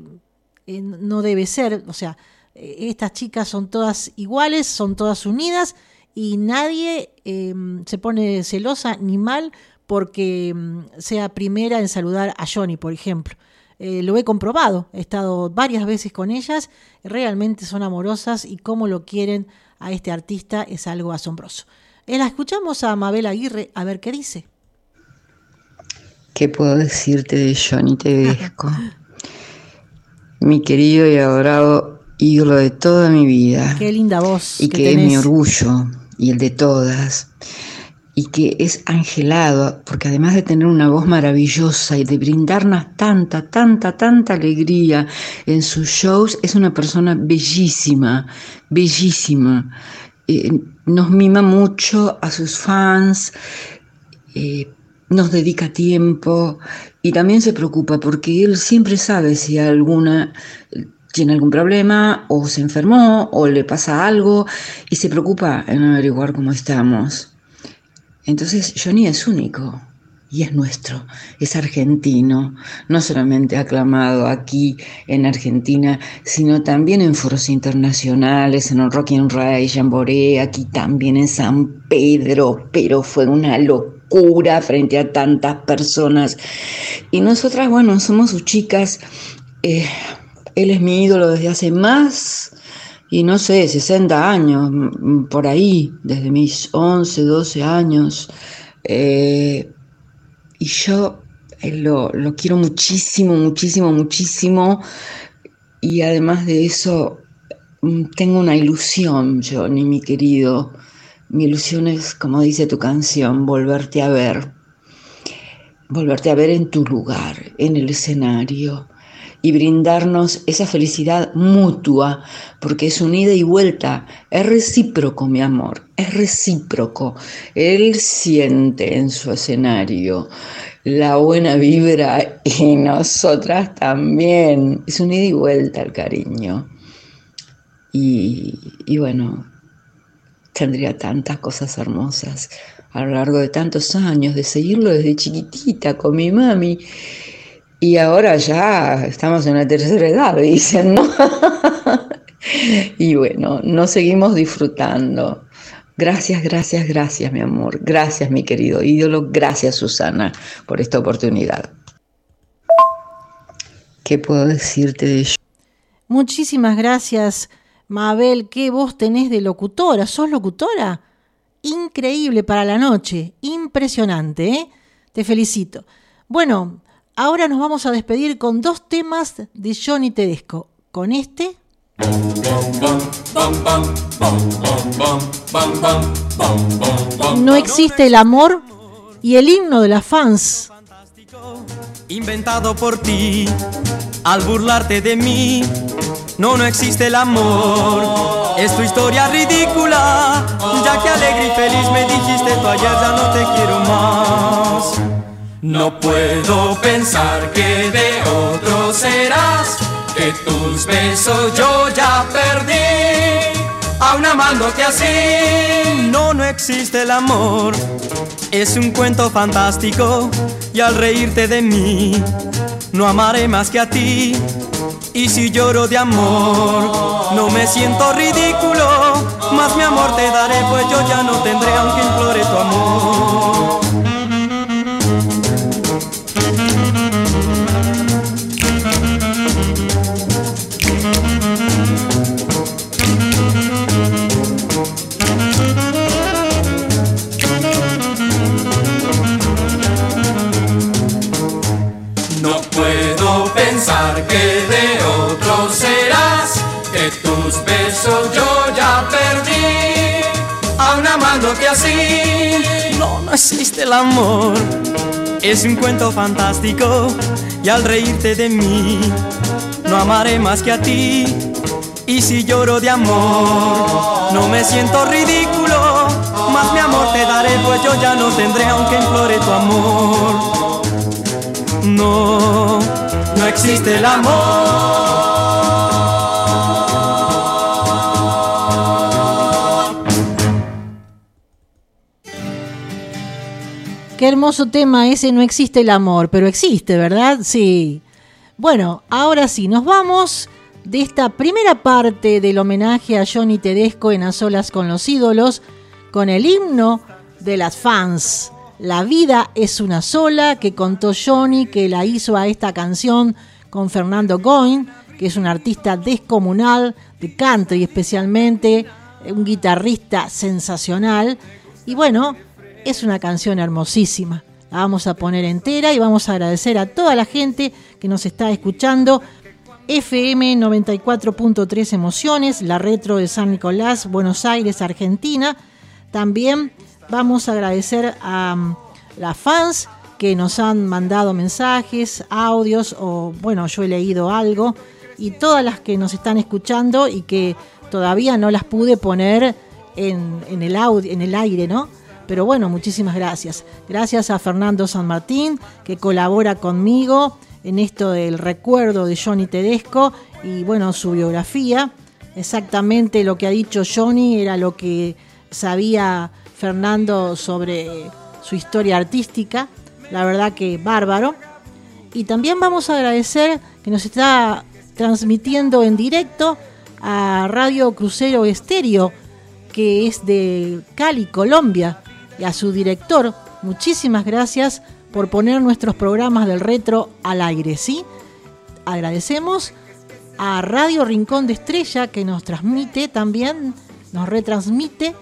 eh, no debe ser, o sea, eh, estas chicas son todas iguales, son todas unidas y nadie eh, se pone celosa ni mal porque mm, sea primera en saludar a Johnny, por ejemplo. Eh, lo he comprobado, he estado varias veces con ellas, realmente son amorosas y cómo lo quieren a este artista es algo asombroso. La escuchamos a Mabel Aguirre a ver qué dice. ¿Qué puedo decirte de Johnny Tedesco? mi querido y adorado ídolo de toda mi vida. Qué linda voz. Y que, que es mi orgullo y el de todas. Y que es angelado, porque además de tener una voz maravillosa y de brindarnos tanta, tanta, tanta alegría en sus shows, es una persona bellísima, bellísima. Eh, nos mima mucho a sus fans, eh, nos dedica tiempo y también se preocupa porque él siempre sabe si alguna tiene algún problema o se enfermó o le pasa algo y se preocupa en averiguar cómo estamos. Entonces Johnny es único y es nuestro, es argentino, no solamente aclamado aquí en Argentina, sino también en foros internacionales, en el Rock and Ray, Jamboree, aquí también en San Pedro, pero fue una locura frente a tantas personas. Y nosotras, bueno, somos sus chicas, eh, él es mi ídolo desde hace más, y no sé, 60 años, por ahí, desde mis 11, 12 años. Eh, y yo eh, lo, lo, quiero muchísimo, muchísimo, muchísimo. Y además de eso, mm, tengo una ilusión, Johnny, mi querido. Mi ilusión es, como dice tu canción, volverte a ver. Volverte a ver en tu lugar, en el escenario y brindarnos esa felicidad mutua, porque es un ida y vuelta, es recíproco, mi amor, es recíproco. Él siente en su escenario la buena vibra y nosotras también. Es un ida y vuelta el cariño. Y, y bueno, tendría tantas cosas hermosas a lo largo de tantos años, de seguirlo desde chiquitita con mi mami. Y ahora ya estamos en la tercera edad, dicen, ¿no? y bueno, nos seguimos disfrutando. Gracias, gracias, gracias, mi amor. Gracias, mi querido ídolo. Gracias, Susana, por esta oportunidad. ¿Qué puedo decirte de ello? Muchísimas gracias, Mabel. ¿Qué voz tenés de locutora? ¿Sos locutora? Increíble para la noche. Impresionante, ¿eh? Te felicito. Bueno, Ahora nos vamos a despedir con dos temas de Johnny Tedesco. Con este. No existe el amor y el himno de las fans. Inventado por ti, al burlarte de mí. No, no existe el amor. Es tu historia ridícula. Ya que alegre y feliz me dijiste tú ayer, ya no te quiero más. No puedo pensar que de otro serás, que tus besos yo ya perdí. Aún amándote así, no, no existe el amor. Es un cuento fantástico y al reírte de mí, no amaré más que a ti. Y si lloro de amor, no me siento ridículo, más mi amor te daré, pues yo ya no tendré aunque implore tu amor. Besos yo ya perdí, aún amándote así. No, no existe el amor, es un cuento fantástico y al reírte de mí, no amaré más que a ti. Y si lloro de amor, no me siento ridículo, más mi amor te daré, pues yo ya no tendré aunque implore tu amor. No, no existe el amor. Qué hermoso tema ese, no existe el amor, pero existe, ¿verdad? Sí. Bueno, ahora sí, nos vamos de esta primera parte del homenaje a Johnny Tedesco en A Solas con los Ídolos, con el himno de las fans. La vida es una sola, que contó Johnny, que la hizo a esta canción con Fernando Goin, que es un artista descomunal de country especialmente, un guitarrista sensacional. Y bueno, es una canción hermosísima. La vamos a poner entera y vamos a agradecer a toda la gente que nos está escuchando. FM 94.3 Emociones, la retro de San Nicolás, Buenos Aires, Argentina. También vamos a agradecer a um, las fans que nos han mandado mensajes, audios o bueno, yo he leído algo y todas las que nos están escuchando y que todavía no las pude poner en, en el audio, en el aire, ¿no? Pero bueno, muchísimas gracias. Gracias a Fernando San Martín que colabora conmigo en esto del recuerdo de Johnny Tedesco y bueno, su biografía. Exactamente lo que ha dicho Johnny era lo que sabía Fernando sobre su historia artística. La verdad que bárbaro. Y también vamos a agradecer que nos está transmitiendo en directo a Radio Crucero Estéreo, que es de Cali, Colombia, y a su director. Muchísimas gracias por poner nuestros programas del retro al aire, ¿sí? Agradecemos a Radio Rincón de Estrella que nos transmite también, nos retransmite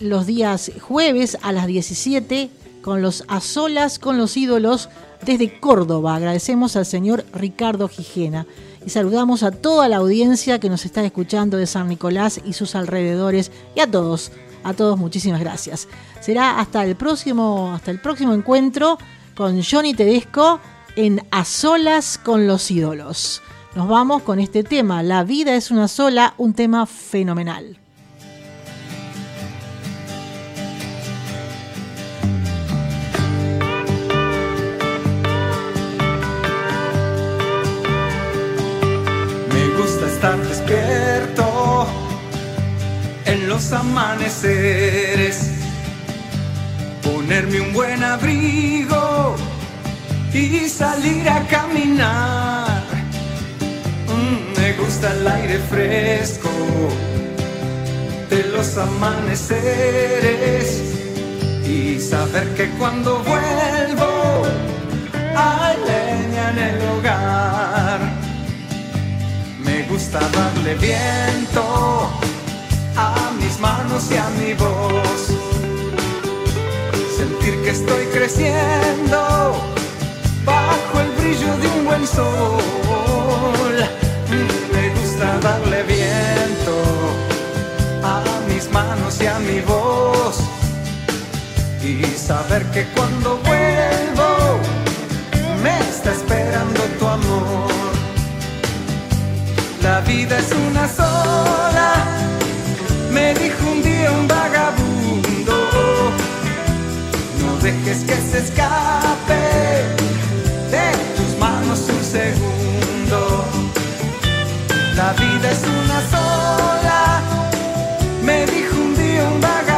los días jueves a las 17 con los A Solas con los ídolos desde Córdoba. Agradecemos al señor Ricardo Gijena y saludamos a toda la audiencia que nos está escuchando de San Nicolás y sus alrededores y a todos, a todos muchísimas gracias. Será hasta el próximo, hasta el próximo encuentro con Johnny Tedesco en A Solas con los ídolos. Nos vamos con este tema, La vida es una sola, un tema fenomenal. Me gusta estar despierto los amaneceres, ponerme un buen abrigo y salir a caminar. Mm, me gusta el aire fresco de los amaneceres y saber que cuando vuelvo hay leña en el hogar. Me gusta darle viento a mis manos y a mi voz. Sentir que estoy creciendo bajo el brillo de un buen sol. Me gusta darle viento a mis manos y a mi voz. Y saber que cuando vuelvo me está esperando tu amor. La vida es una sola, me dijo un día un vagabundo, no dejes que se escape de tus manos un segundo. La vida es una sola, me dijo un día un vagabundo.